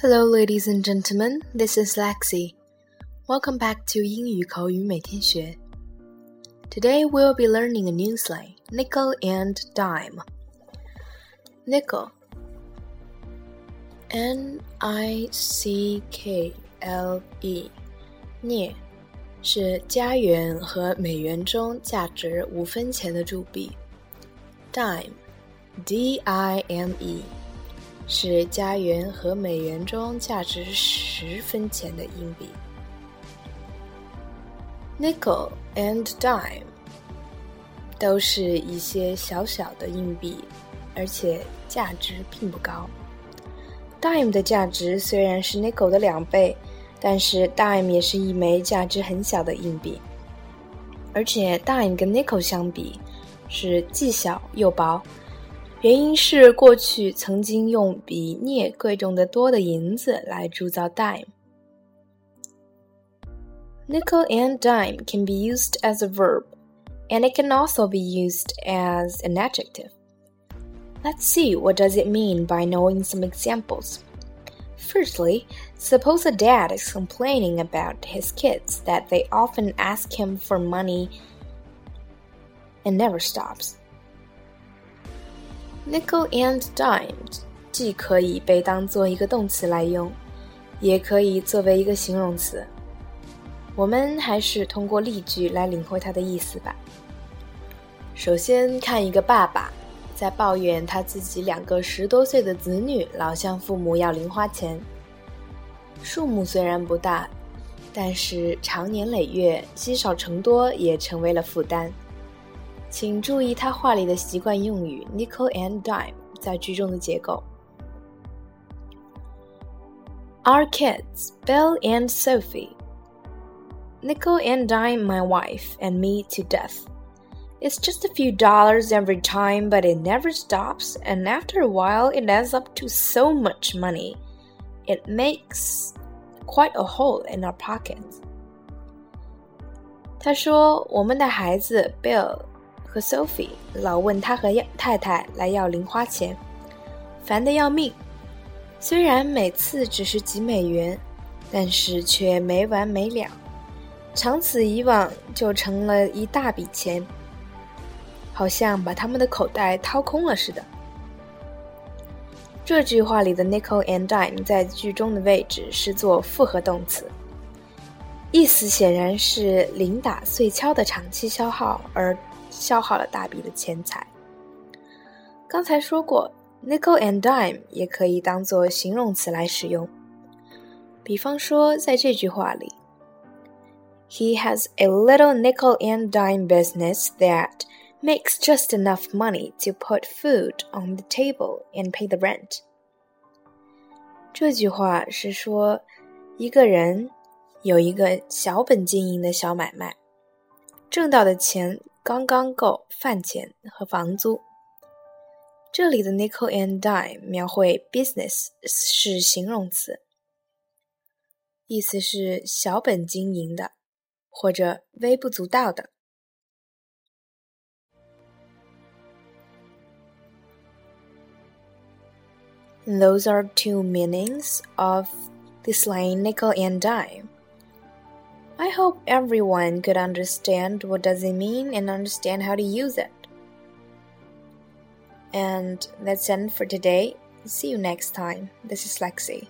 Hello, ladies and gentlemen. This is Lexi. Welcome back to 英语口语每天学. Today we'll be learning a new slang, nickel and dime. Nickel. N I C K L E. 镍是加元和美元中价值五分钱的铸币。Dime. D I M E. 是加元和美元中价值十分钱的硬币。Nickel and dime 都是一些小小的硬币，而且价值并不高。Dime 的价值虽然是 nickel 的两倍，但是 dime 也是一枚价值很小的硬币。而且 dime 跟 nickel 相比，是既小又薄。原因是过去曾经用比镍贵重的多的银子来铸造 dime。Nickel and dime can be used as a verb, and it can also be used as an adjective. Let's see what does it mean by knowing some examples. Firstly, suppose a dad is complaining about his kids that they often ask him for money and never stops. Nickel and dime 既可以被当做一个动词来用，也可以作为一个形容词。我们还是通过例句来领会它的意思吧。首先看一个爸爸在抱怨他自己两个十多岁的子女老向父母要零花钱，数目虽然不大，但是长年累月积少成多也成为了负担。请注意他话里的习惯用语 nickel and dime 在句中的结构。Our kids, Bill and Sophie, nickel and dime my wife and me to death. It's just a few dollars every time, but it never stops, and after a while, it adds up to so much money. It makes quite a hole in our pockets. 他说：“我们的孩子 Bill 和 Sophie 老问他和太太来要零花钱，烦得要命。虽然每次只是几美元，但是却没完没了，长此以往就成了一大笔钱，好像把他们的口袋掏空了似的。这句话里的 nickel and dime 在句中的位置是做复合动词，意思显然是零打碎敲的长期消耗而。消耗了大笔的钱财。刚才说过，nickel and dime 也可以当做形容词来使用。比方说，在这句话里，He has a little nickel and dime business that makes just enough money to put food on the table and pay the rent。这句话是说，一个人有一个小本经营的小买卖，挣到的钱。 刚刚够饭钱和房租。这里的 nickel and dime 描绘 business 是形容词，意思是小本经营的或者微不足道的。Those are two meanings of the slang nickel and dime. I hope everyone could understand what does it mean and understand how to use it. And that's it for today. See you next time. This is Lexi.